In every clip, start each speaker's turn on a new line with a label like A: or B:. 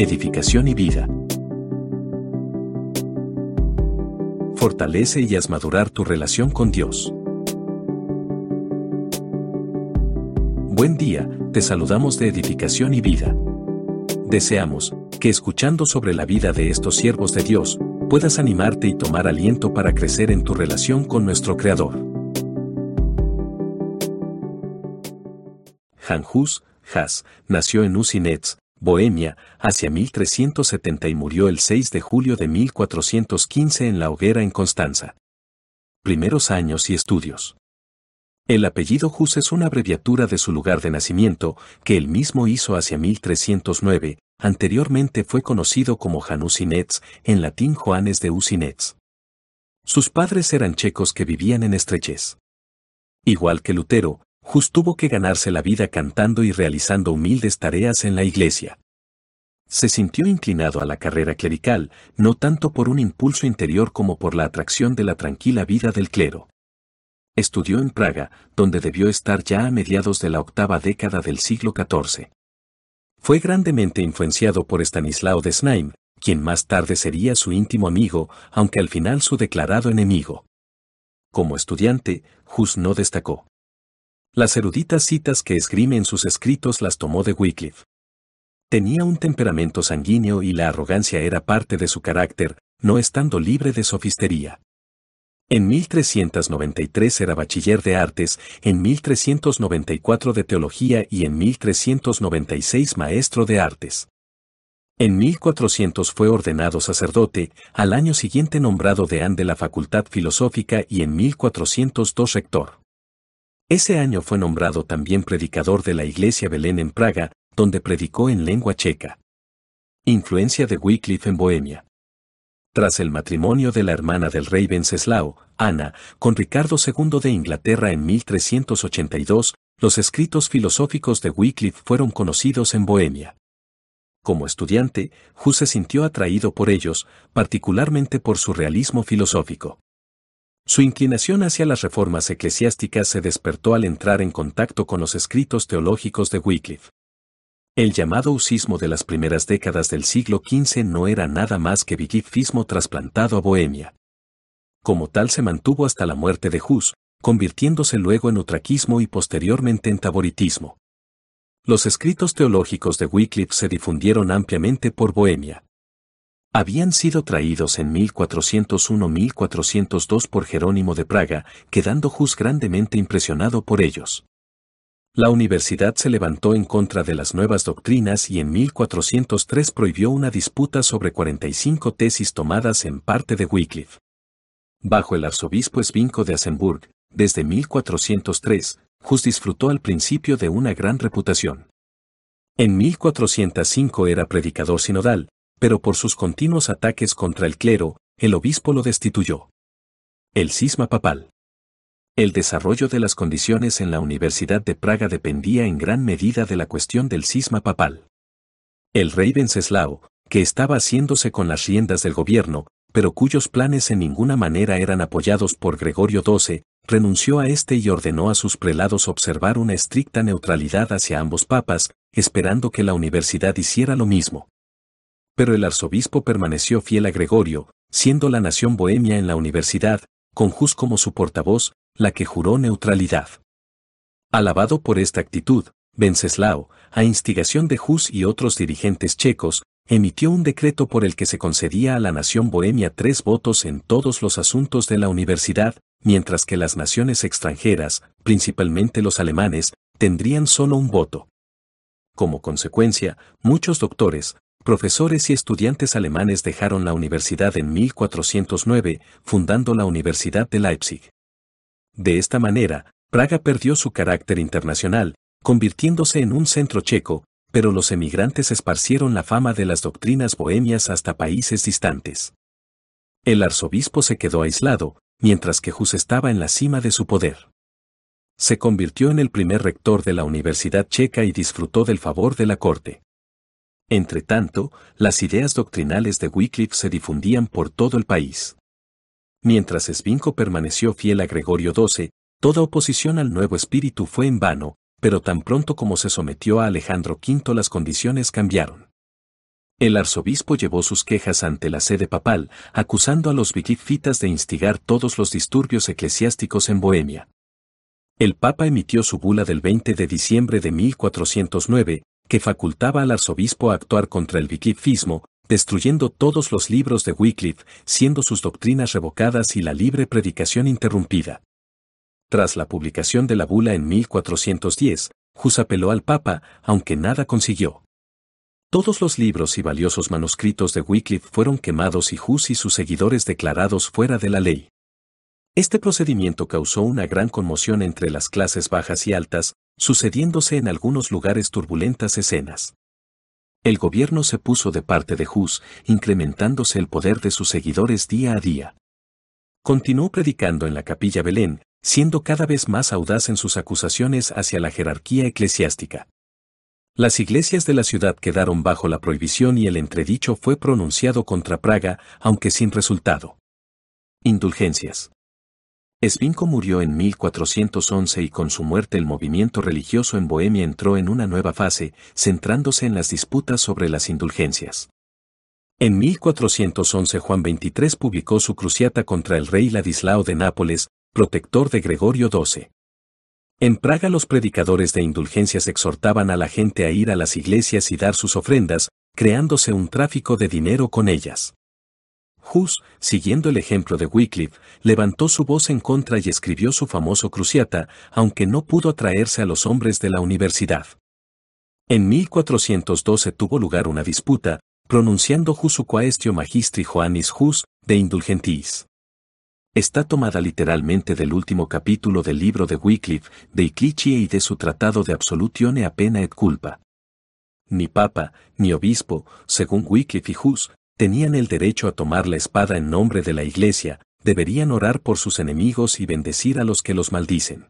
A: edificación y vida. Fortalece y haz madurar tu relación con Dios. Buen día, te saludamos de edificación y vida. Deseamos que escuchando sobre la vida de estos siervos de Dios, puedas animarte y tomar aliento para crecer en tu relación con nuestro Creador. Han Hus, Has, nació en Usinets, Bohemia, hacia 1370 y murió el 6 de julio de 1415 en la hoguera en Constanza. Primeros años y estudios. El apellido Hus es una abreviatura de su lugar de nacimiento, que él mismo hizo hacia 1309, anteriormente fue conocido como Usinets, en latín Joanes de Usinets. Sus padres eran checos que vivían en estrechez. Igual que Lutero, Hus tuvo que ganarse la vida cantando y realizando humildes tareas en la iglesia. Se sintió inclinado a la carrera clerical, no tanto por un impulso interior como por la atracción de la tranquila vida del clero. Estudió en Praga, donde debió estar ya a mediados de la octava década del siglo XIV. Fue grandemente influenciado por Stanislao de Znaim, quien más tarde sería su íntimo amigo, aunque al final su declarado enemigo. Como estudiante, Hus no destacó. Las eruditas citas que esgrime en sus escritos las tomó de Wycliffe. Tenía un temperamento sanguíneo y la arrogancia era parte de su carácter, no estando libre de sofistería. En 1393 era bachiller de artes, en 1394 de teología y en 1396 maestro de artes. En 1400 fue ordenado sacerdote, al año siguiente nombrado deán de la Facultad Filosófica y en 1402 rector. Ese año fue nombrado también predicador de la Iglesia Belén en Praga, donde predicó en lengua checa. Influencia de Wycliffe en Bohemia. Tras el matrimonio de la hermana del rey Wenceslao, Ana, con Ricardo II de Inglaterra en 1382, los escritos filosóficos de Wycliffe fueron conocidos en Bohemia. Como estudiante, Hus se sintió atraído por ellos, particularmente por su realismo filosófico. Su inclinación hacia las reformas eclesiásticas se despertó al entrar en contacto con los escritos teológicos de Wycliffe. El llamado usismo de las primeras décadas del siglo XV no era nada más que vigifismo trasplantado a Bohemia. Como tal se mantuvo hasta la muerte de Hus, convirtiéndose luego en utraquismo y posteriormente en taboritismo. Los escritos teológicos de Wycliffe se difundieron ampliamente por Bohemia habían sido traídos en 1401-1402 por Jerónimo de Praga, quedando Hus grandemente impresionado por ellos. La universidad se levantó en contra de las nuevas doctrinas y en 1403 prohibió una disputa sobre 45 tesis tomadas en parte de Wycliffe. Bajo el arzobispo Svinco de Asenburg, desde 1403, Hus disfrutó al principio de una gran reputación. En 1405 era predicador sinodal, pero por sus continuos ataques contra el clero, el obispo lo destituyó. El cisma papal. El desarrollo de las condiciones en la Universidad de Praga dependía en gran medida de la cuestión del cisma papal. El rey Wenceslao, que estaba haciéndose con las riendas del gobierno, pero cuyos planes en ninguna manera eran apoyados por Gregorio XII, renunció a este y ordenó a sus prelados observar una estricta neutralidad hacia ambos papas, esperando que la universidad hiciera lo mismo pero el arzobispo permaneció fiel a Gregorio, siendo la nación bohemia en la universidad, con Hus como su portavoz, la que juró neutralidad. Alabado por esta actitud, Wenceslao, a instigación de Hus y otros dirigentes checos, emitió un decreto por el que se concedía a la nación bohemia tres votos en todos los asuntos de la universidad, mientras que las naciones extranjeras, principalmente los alemanes, tendrían solo un voto. Como consecuencia, muchos doctores, Profesores y estudiantes alemanes dejaron la universidad en 1409, fundando la Universidad de Leipzig. De esta manera, Praga perdió su carácter internacional, convirtiéndose en un centro checo, pero los emigrantes esparcieron la fama de las doctrinas bohemias hasta países distantes. El arzobispo se quedó aislado, mientras que Hus estaba en la cima de su poder. Se convirtió en el primer rector de la Universidad Checa y disfrutó del favor de la corte. Entre tanto, las ideas doctrinales de Wycliffe se difundían por todo el país. Mientras Svinco permaneció fiel a Gregorio XII, toda oposición al nuevo espíritu fue en vano, pero tan pronto como se sometió a Alejandro V las condiciones cambiaron. El arzobispo llevó sus quejas ante la sede papal, acusando a los vigifitas de instigar todos los disturbios eclesiásticos en Bohemia. El Papa emitió su bula del 20 de diciembre de 1409, que facultaba al arzobispo a actuar contra el vigifismo, destruyendo todos los libros de Wycliffe, siendo sus doctrinas revocadas y la libre predicación interrumpida. Tras la publicación de la bula en 1410, Hus apeló al Papa, aunque nada consiguió. Todos los libros y valiosos manuscritos de Wycliffe fueron quemados y Hus y sus seguidores declarados fuera de la ley. Este procedimiento causó una gran conmoción entre las clases bajas y altas, sucediéndose en algunos lugares turbulentas escenas. El gobierno se puso de parte de Hus, incrementándose el poder de sus seguidores día a día. Continuó predicando en la capilla Belén, siendo cada vez más audaz en sus acusaciones hacia la jerarquía eclesiástica. Las iglesias de la ciudad quedaron bajo la prohibición y el entredicho fue pronunciado contra Praga, aunque sin resultado. Indulgencias. Svinko murió en 1411 y con su muerte el movimiento religioso en Bohemia entró en una nueva fase, centrándose en las disputas sobre las indulgencias. En 1411 Juan XXIII publicó su cruciata contra el rey Ladislao de Nápoles, protector de Gregorio XII. En Praga los predicadores de indulgencias exhortaban a la gente a ir a las iglesias y dar sus ofrendas, creándose un tráfico de dinero con ellas. Hus, siguiendo el ejemplo de Wycliffe, levantó su voz en contra y escribió su famoso Cruciata, aunque no pudo atraerse a los hombres de la universidad. En 1412 tuvo lugar una disputa, pronunciando Hus quaestio magistri Joannis Hus, de indulgentis está tomada literalmente del último capítulo del libro de Wycliffe, de Iclichie y de su tratado de Absolutione a et culpa. Ni papa, ni obispo, según Wycliffe y Hus, tenían el derecho a tomar la espada en nombre de la Iglesia, deberían orar por sus enemigos y bendecir a los que los maldicen.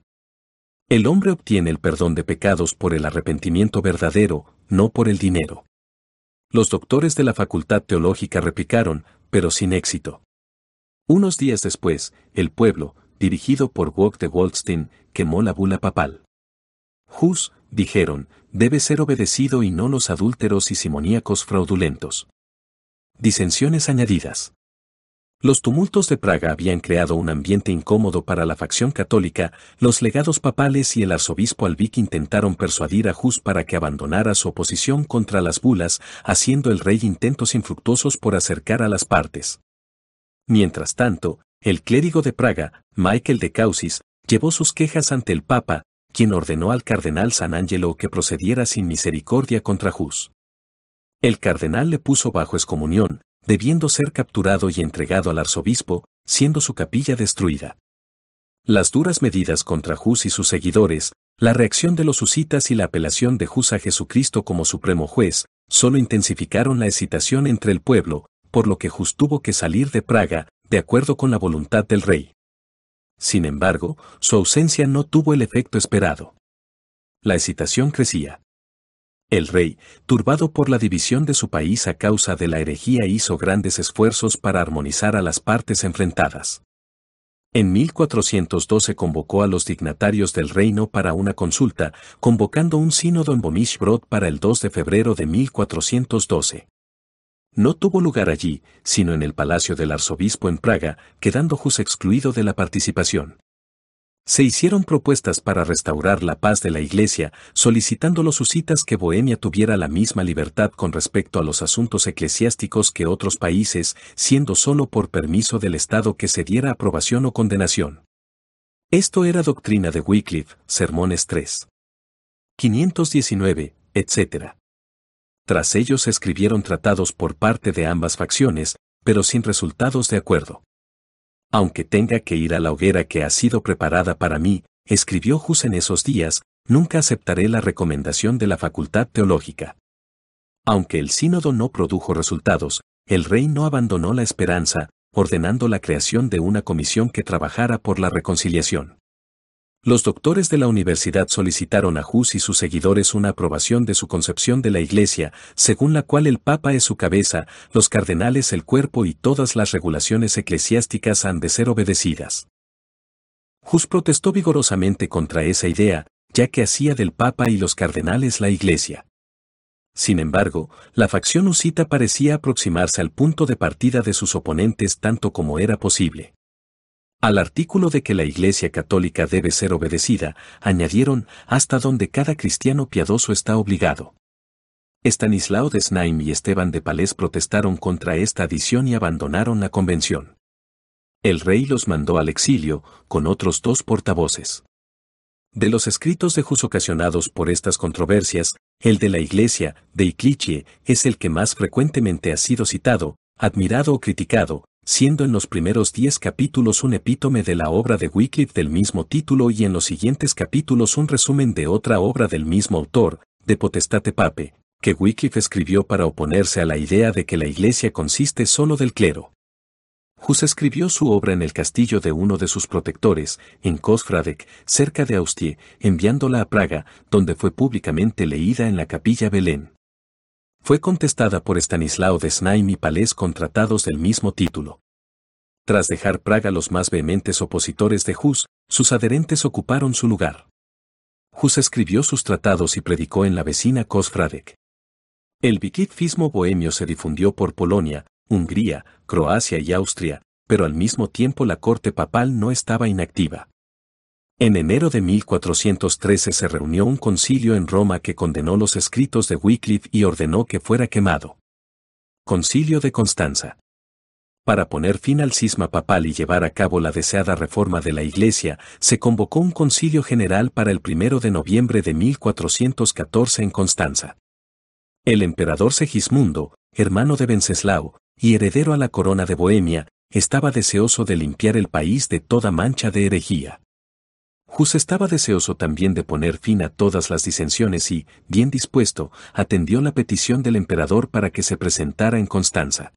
A: El hombre obtiene el perdón de pecados por el arrepentimiento verdadero, no por el dinero. Los doctores de la Facultad Teológica replicaron, pero sin éxito. Unos días después, el pueblo, dirigido por Wog de Waldstein, quemó la bula papal. Hus, dijeron, debe ser obedecido y no los adúlteros y simoníacos fraudulentos. Disensiones añadidas. Los tumultos de Praga habían creado un ambiente incómodo para la facción católica, los legados papales y el arzobispo Albic intentaron persuadir a Hus para que abandonara su oposición contra las bulas, haciendo el rey intentos infructuosos por acercar a las partes. Mientras tanto, el clérigo de Praga, Michael de Causis, llevó sus quejas ante el Papa, quien ordenó al cardenal San Angelo que procediera sin misericordia contra Hus. El cardenal le puso bajo excomunión, debiendo ser capturado y entregado al arzobispo, siendo su capilla destruida. Las duras medidas contra Hus y sus seguidores, la reacción de los husitas y la apelación de Hus a Jesucristo como supremo juez, solo intensificaron la excitación entre el pueblo, por lo que Hus tuvo que salir de Praga, de acuerdo con la voluntad del rey. Sin embargo, su ausencia no tuvo el efecto esperado. La excitación crecía. El rey, turbado por la división de su país a causa de la herejía, hizo grandes esfuerzos para armonizar a las partes enfrentadas. En 1412 convocó a los dignatarios del reino para una consulta, convocando un sínodo en Bonishbrod para el 2 de febrero de 1412 no tuvo lugar allí, sino en el palacio del arzobispo en Praga, quedando Hus excluido de la participación. Se hicieron propuestas para restaurar la paz de la Iglesia, solicitando los husitas que Bohemia tuviera la misma libertad con respecto a los asuntos eclesiásticos que otros países, siendo solo por permiso del Estado que se diera aprobación o condenación. Esto era doctrina de Wycliffe, Sermones 3. 519, etc. Tras ellos escribieron tratados por parte de ambas facciones, pero sin resultados de acuerdo. Aunque tenga que ir a la hoguera que ha sido preparada para mí, escribió Hus en esos días, nunca aceptaré la recomendación de la facultad teológica. Aunque el sínodo no produjo resultados, el rey no abandonó la esperanza, ordenando la creación de una comisión que trabajara por la reconciliación. Los doctores de la universidad solicitaron a Hus y sus seguidores una aprobación de su concepción de la Iglesia, según la cual el Papa es su cabeza, los cardenales el cuerpo y todas las regulaciones eclesiásticas han de ser obedecidas. Hus protestó vigorosamente contra esa idea, ya que hacía del Papa y los cardenales la Iglesia. Sin embargo, la facción husita parecía aproximarse al punto de partida de sus oponentes tanto como era posible. Al artículo de que la Iglesia Católica debe ser obedecida, añadieron hasta donde cada cristiano piadoso está obligado. Estanislao de Snaim y Esteban de Palés protestaron contra esta adición y abandonaron la convención. El rey los mandó al exilio, con otros dos portavoces. De los escritos de Jus ocasionados por estas controversias, el de la Iglesia, de Iclichie, es el que más frecuentemente ha sido citado, admirado o criticado, siendo en los primeros diez capítulos un epítome de la obra de Wycliffe del mismo título y en los siguientes capítulos un resumen de otra obra del mismo autor, de Potestate Pape, que Wycliffe escribió para oponerse a la idea de que la Iglesia consiste solo del clero. Hus escribió su obra en el castillo de uno de sus protectores, en Kosfradek, cerca de Austie, enviándola a Praga, donde fue públicamente leída en la capilla Belén fue contestada por Stanislao de Snaim y Palés con tratados del mismo título. Tras dejar Praga los más vehementes opositores de Hus, sus adherentes ocuparon su lugar. Hus escribió sus tratados y predicó en la vecina Kosfradek. El bikifismo bohemio se difundió por Polonia, Hungría, Croacia y Austria, pero al mismo tiempo la corte papal no estaba inactiva. En enero de 1413 se reunió un concilio en Roma que condenó los escritos de Wycliffe y ordenó que fuera quemado. Concilio de Constanza. Para poner fin al cisma papal y llevar a cabo la deseada reforma de la Iglesia, se convocó un concilio general para el primero de noviembre de 1414 en Constanza. El emperador Segismundo, hermano de Wenceslao, y heredero a la corona de Bohemia, estaba deseoso de limpiar el país de toda mancha de herejía. Hus estaba deseoso también de poner fin a todas las disensiones y, bien dispuesto, atendió la petición del emperador para que se presentara en Constanza.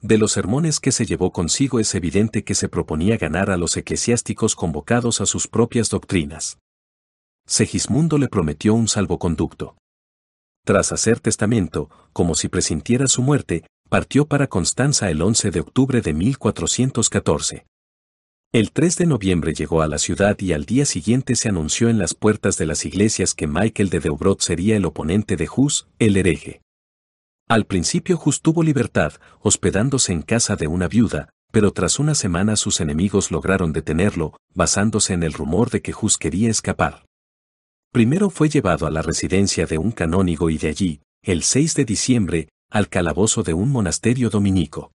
A: De los sermones que se llevó consigo es evidente que se proponía ganar a los eclesiásticos convocados a sus propias doctrinas. Segismundo le prometió un salvoconducto. Tras hacer testamento, como si presintiera su muerte, partió para Constanza el 11 de octubre de 1414. El 3 de noviembre llegó a la ciudad y al día siguiente se anunció en las puertas de las iglesias que Michael de Deubrot sería el oponente de Hus, el hereje. Al principio Hus tuvo libertad, hospedándose en casa de una viuda, pero tras una semana sus enemigos lograron detenerlo, basándose en el rumor de que Hus quería escapar. Primero fue llevado a la residencia de un canónigo y de allí, el 6 de diciembre, al calabozo de un monasterio dominico.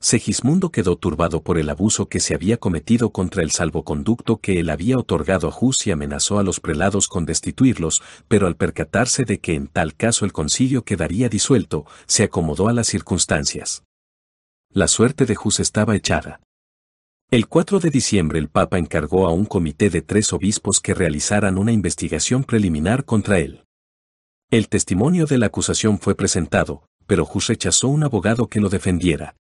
A: Segismundo quedó turbado por el abuso que se había cometido contra el salvoconducto que él había otorgado a Hus y amenazó a los prelados con destituirlos, pero al percatarse de que en tal caso el concilio quedaría disuelto, se acomodó a las circunstancias. La suerte de Hus estaba echada. El 4 de diciembre el Papa encargó a un comité de tres obispos que realizaran una investigación preliminar contra él. El testimonio de la acusación fue presentado, pero Hus rechazó un abogado que lo defendiera.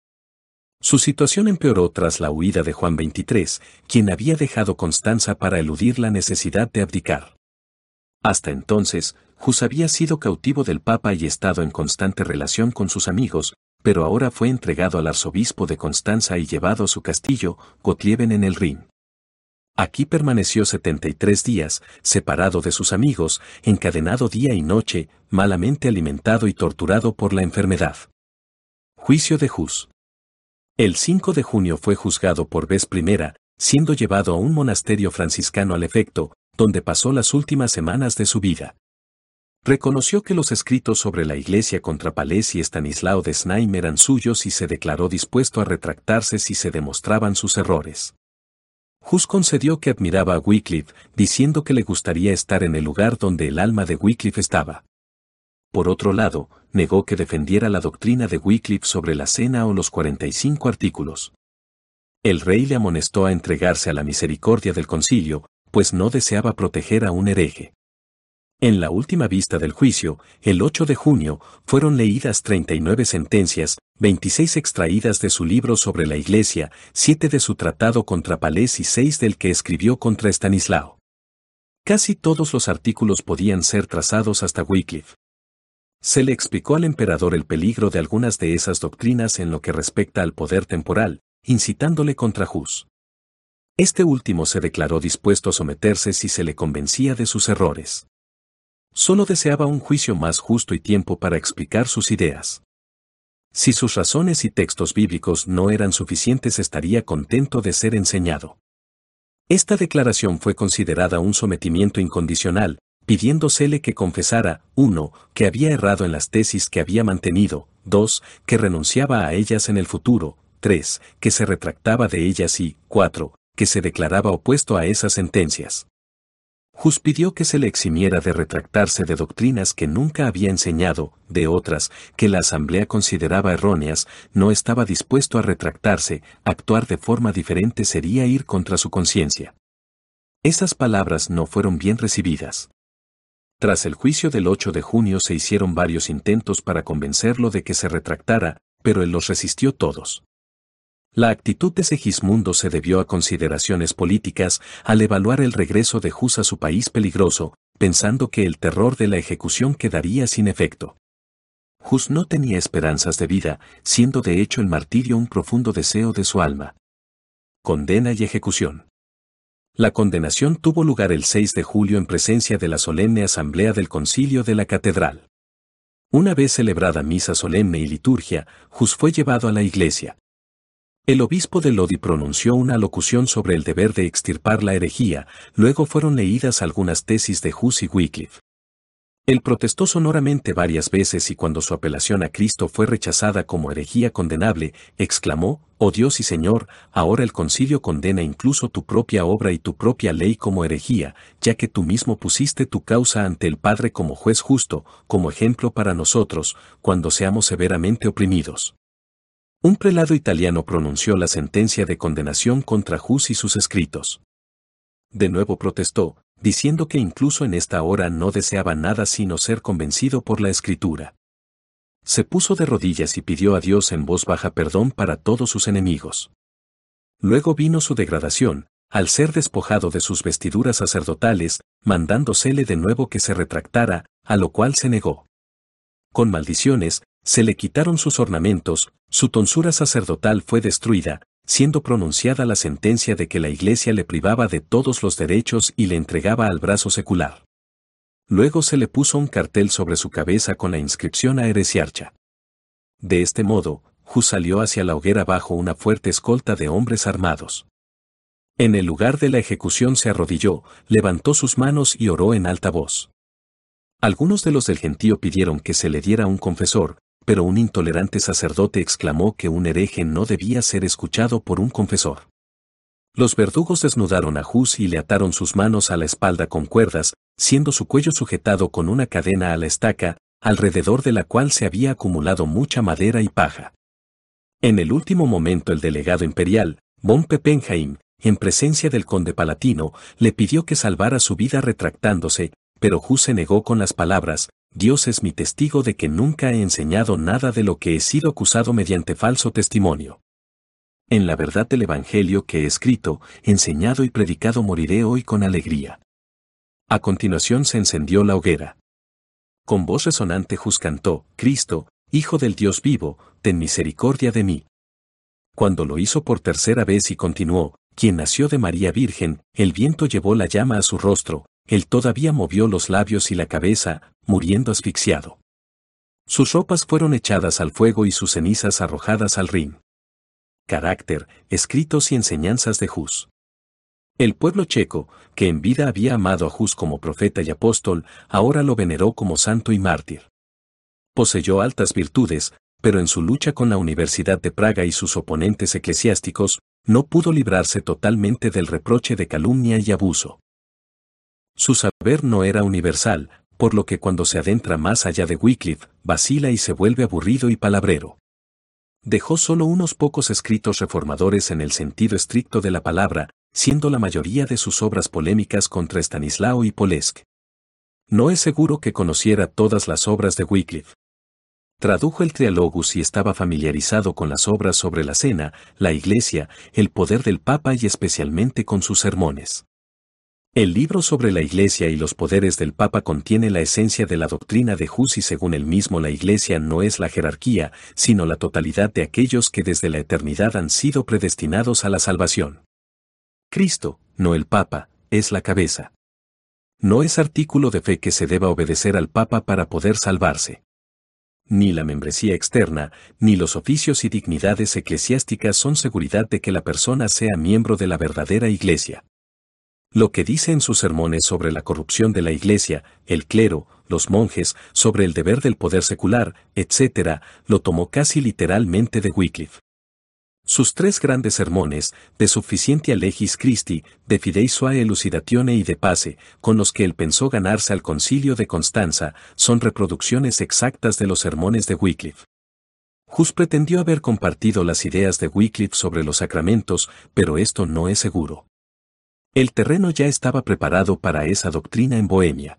A: Su situación empeoró tras la huida de Juan XXIII, quien había dejado Constanza para eludir la necesidad de abdicar. Hasta entonces, Hus había sido cautivo del Papa y estado en constante relación con sus amigos, pero ahora fue entregado al arzobispo de Constanza y llevado a su castillo, Gottlieben en el Rin. Aquí permaneció 73 días, separado de sus amigos, encadenado día y noche, malamente alimentado y torturado por la enfermedad. Juicio de Hus. El 5 de junio fue juzgado por vez primera, siendo llevado a un monasterio franciscano al efecto, donde pasó las últimas semanas de su vida. Reconoció que los escritos sobre la iglesia contra Palés y Estanislao de Snaim eran suyos y se declaró dispuesto a retractarse si se demostraban sus errores. Hus concedió que admiraba a Wycliffe, diciendo que le gustaría estar en el lugar donde el alma de Wycliffe estaba. Por otro lado, negó que defendiera la doctrina de Wycliffe sobre la cena o los 45 artículos. El rey le amonestó a entregarse a la misericordia del concilio, pues no deseaba proteger a un hereje. En la última vista del juicio, el 8 de junio, fueron leídas 39 sentencias, 26 extraídas de su libro sobre la Iglesia, 7 de su tratado contra Palés y 6 del que escribió contra Estanislao. Casi todos los artículos podían ser trazados hasta Wycliffe. Se le explicó al emperador el peligro de algunas de esas doctrinas en lo que respecta al poder temporal, incitándole contra Hus. Este último se declaró dispuesto a someterse si se le convencía de sus errores. Solo deseaba un juicio más justo y tiempo para explicar sus ideas. Si sus razones y textos bíblicos no eran suficientes estaría contento de ser enseñado. Esta declaración fue considerada un sometimiento incondicional, pidiéndosele que confesara, 1. que había errado en las tesis que había mantenido, 2. que renunciaba a ellas en el futuro, 3. que se retractaba de ellas y, 4. que se declaraba opuesto a esas sentencias. Hus pidió que se le eximiera de retractarse de doctrinas que nunca había enseñado, de otras, que la Asamblea consideraba erróneas, no estaba dispuesto a retractarse, actuar de forma diferente sería ir contra su conciencia. Esas palabras no fueron bien recibidas. Tras el juicio del 8 de junio se hicieron varios intentos para convencerlo de que se retractara, pero él los resistió todos. La actitud de Segismundo se debió a consideraciones políticas al evaluar el regreso de Hus a su país peligroso, pensando que el terror de la ejecución quedaría sin efecto. Hus no tenía esperanzas de vida, siendo de hecho el martirio un profundo deseo de su alma. Condena y ejecución. La condenación tuvo lugar el 6 de julio en presencia de la solemne asamblea del concilio de la catedral. Una vez celebrada misa solemne y liturgia, Hus fue llevado a la iglesia. El obispo de Lodi pronunció una locución sobre el deber de extirpar la herejía, luego fueron leídas algunas tesis de Hus y Wycliffe. Él protestó sonoramente varias veces y cuando su apelación a Cristo fue rechazada como herejía condenable, exclamó, Oh Dios y Señor, ahora el concilio condena incluso tu propia obra y tu propia ley como herejía, ya que tú mismo pusiste tu causa ante el Padre como juez justo, como ejemplo para nosotros, cuando seamos severamente oprimidos. Un prelado italiano pronunció la sentencia de condenación contra Hus y sus escritos. De nuevo protestó, diciendo que incluso en esta hora no deseaba nada sino ser convencido por la escritura. Se puso de rodillas y pidió a Dios en voz baja perdón para todos sus enemigos. Luego vino su degradación, al ser despojado de sus vestiduras sacerdotales, mandándosele de nuevo que se retractara, a lo cual se negó. Con maldiciones, se le quitaron sus ornamentos, su tonsura sacerdotal fue destruida, siendo pronunciada la sentencia de que la Iglesia le privaba de todos los derechos y le entregaba al brazo secular. Luego se le puso un cartel sobre su cabeza con la inscripción a Heresiarcha. De este modo, Hus salió hacia la hoguera bajo una fuerte escolta de hombres armados. En el lugar de la ejecución se arrodilló, levantó sus manos y oró en alta voz. Algunos de los del gentío pidieron que se le diera un confesor, pero un intolerante sacerdote exclamó que un hereje no debía ser escuchado por un confesor. Los verdugos desnudaron a Hus y le ataron sus manos a la espalda con cuerdas, siendo su cuello sujetado con una cadena a la estaca, alrededor de la cual se había acumulado mucha madera y paja. En el último momento el delegado imperial, von Peppenheim, en presencia del conde palatino, le pidió que salvara su vida retractándose, pero Hus se negó con las palabras, Dios es mi testigo de que nunca he enseñado nada de lo que he sido acusado mediante falso testimonio. En la verdad del Evangelio que he escrito, enseñado y predicado moriré hoy con alegría. A continuación se encendió la hoguera. Con voz resonante Jus cantó, Cristo, Hijo del Dios vivo, ten misericordia de mí. Cuando lo hizo por tercera vez y continuó, quien nació de María Virgen, el viento llevó la llama a su rostro, él todavía movió los labios y la cabeza, muriendo asfixiado. Sus ropas fueron echadas al fuego y sus cenizas arrojadas al Rin. Carácter, escritos y enseñanzas de Hus. El pueblo checo, que en vida había amado a Hus como profeta y apóstol, ahora lo veneró como santo y mártir. Poseyó altas virtudes, pero en su lucha con la Universidad de Praga y sus oponentes eclesiásticos, no pudo librarse totalmente del reproche de calumnia y abuso. Su saber no era universal, por lo que cuando se adentra más allá de Wycliffe, vacila y se vuelve aburrido y palabrero. Dejó solo unos pocos escritos reformadores en el sentido estricto de la palabra, siendo la mayoría de sus obras polémicas contra Stanislao y Polesk. No es seguro que conociera todas las obras de Wycliffe. Tradujo el Trialogus y estaba familiarizado con las obras sobre la cena, la iglesia, el poder del Papa y especialmente con sus sermones. El libro sobre la Iglesia y los poderes del Papa contiene la esencia de la doctrina de Hus y según él mismo la Iglesia no es la jerarquía, sino la totalidad de aquellos que desde la eternidad han sido predestinados a la salvación. Cristo, no el Papa, es la cabeza. No es artículo de fe que se deba obedecer al Papa para poder salvarse. Ni la membresía externa, ni los oficios y dignidades eclesiásticas son seguridad de que la persona sea miembro de la verdadera Iglesia. Lo que dice en sus sermones sobre la corrupción de la Iglesia, el clero, los monjes, sobre el deber del poder secular, etc., lo tomó casi literalmente de Wycliffe. Sus tres grandes sermones, de Sufficientia Legis Christi, de Fidei Suae Elucidatione y de Pace, con los que él pensó ganarse al concilio de Constanza, son reproducciones exactas de los sermones de Wycliffe. Hus pretendió haber compartido las ideas de Wycliffe sobre los sacramentos, pero esto no es seguro. El terreno ya estaba preparado para esa doctrina en Bohemia.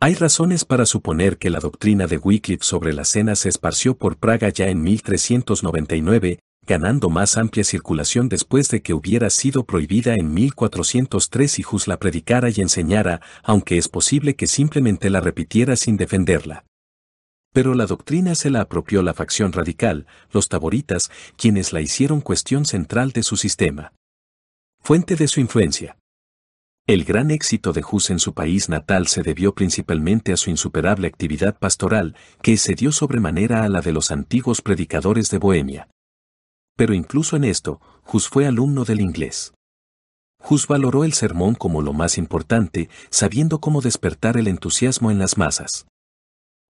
A: Hay razones para suponer que la doctrina de Wycliffe sobre la cena se esparció por Praga ya en 1399, ganando más amplia circulación después de que hubiera sido prohibida en 1403 y Hus la predicara y enseñara, aunque es posible que simplemente la repitiera sin defenderla. Pero la doctrina se la apropió la facción radical, los taboritas, quienes la hicieron cuestión central de su sistema. Fuente de su influencia. El gran éxito de Hus en su país natal se debió principalmente a su insuperable actividad pastoral, que excedió sobremanera a la de los antiguos predicadores de Bohemia. Pero incluso en esto, Hus fue alumno del inglés. Hus valoró el sermón como lo más importante, sabiendo cómo despertar el entusiasmo en las masas.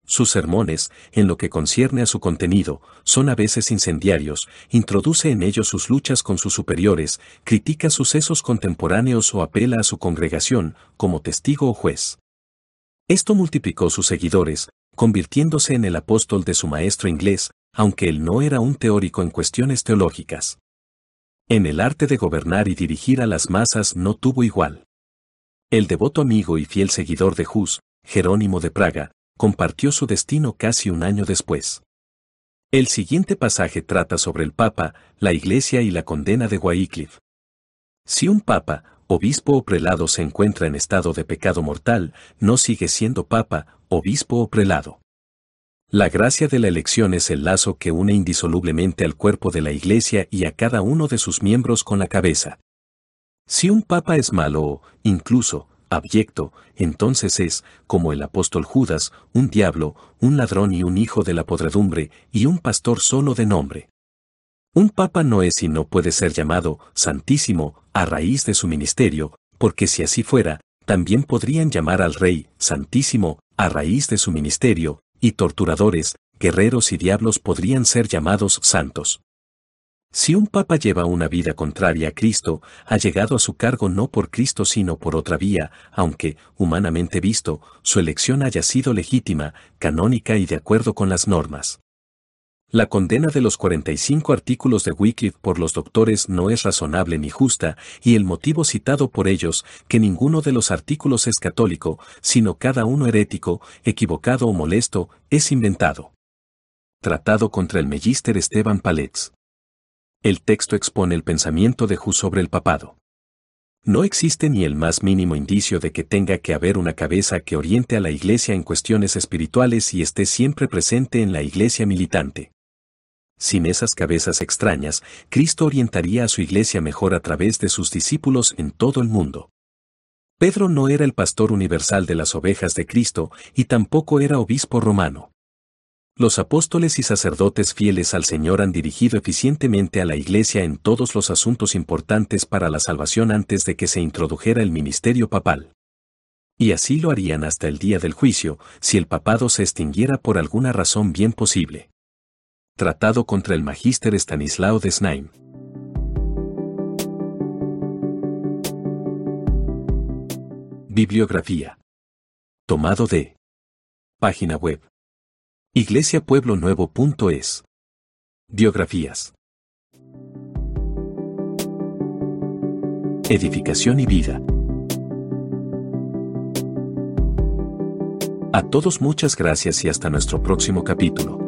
A: Sus sermones, en lo que concierne a su contenido, son a veces incendiarios, introduce en ellos sus luchas con sus superiores, critica sucesos contemporáneos o apela a su congregación, como testigo o juez. Esto multiplicó sus seguidores, convirtiéndose en el apóstol de su maestro inglés, aunque él no era un teórico en cuestiones teológicas. En el arte de gobernar y dirigir a las masas no tuvo igual. El devoto amigo y fiel seguidor de Hus, Jerónimo de Praga, compartió su destino casi un año después. El siguiente pasaje trata sobre el Papa, la Iglesia y la condena de Wycliffe. Si un Papa, obispo o prelado se encuentra en estado de pecado mortal, no sigue siendo Papa, obispo o prelado. La gracia de la elección es el lazo que une indisolublemente al cuerpo de la Iglesia y a cada uno de sus miembros con la cabeza. Si un papa es malo o, incluso, abyecto, entonces es, como el apóstol Judas, un diablo, un ladrón y un hijo de la podredumbre, y un pastor solo de nombre. Un papa no es y no puede ser llamado santísimo a raíz de su ministerio, porque si así fuera, también podrían llamar al rey santísimo a raíz de su ministerio, y torturadores, guerreros y diablos podrían ser llamados santos. Si un papa lleva una vida contraria a Cristo, ha llegado a su cargo no por Cristo sino por otra vía, aunque, humanamente visto, su elección haya sido legítima, canónica y de acuerdo con las normas. La condena de los 45 artículos de Wycliffe por los doctores no es razonable ni justa, y el motivo citado por ellos, que ninguno de los artículos es católico, sino cada uno herético, equivocado o molesto, es inventado. Tratado contra el Mellister Esteban Palets. El texto expone el pensamiento de Hus sobre el papado. No existe ni el más mínimo indicio de que tenga que haber una cabeza que oriente a la Iglesia en cuestiones espirituales y esté siempre presente en la Iglesia militante. Sin esas cabezas extrañas, Cristo orientaría a su iglesia mejor a través de sus discípulos en todo el mundo. Pedro no era el pastor universal de las ovejas de Cristo y tampoco era obispo romano. Los apóstoles y sacerdotes fieles al Señor han dirigido eficientemente a la Iglesia en todos los asuntos importantes para la salvación antes de que se introdujera el ministerio papal. Y así lo harían hasta el día del juicio, si el papado se extinguiera por alguna razón bien posible. Tratado contra el Magíster Stanislao de Snaim. Bibliografía. Tomado de. Página web. iglesiapueblonuevo.es. Biografías. Edificación y vida. A todos muchas gracias y hasta nuestro próximo capítulo.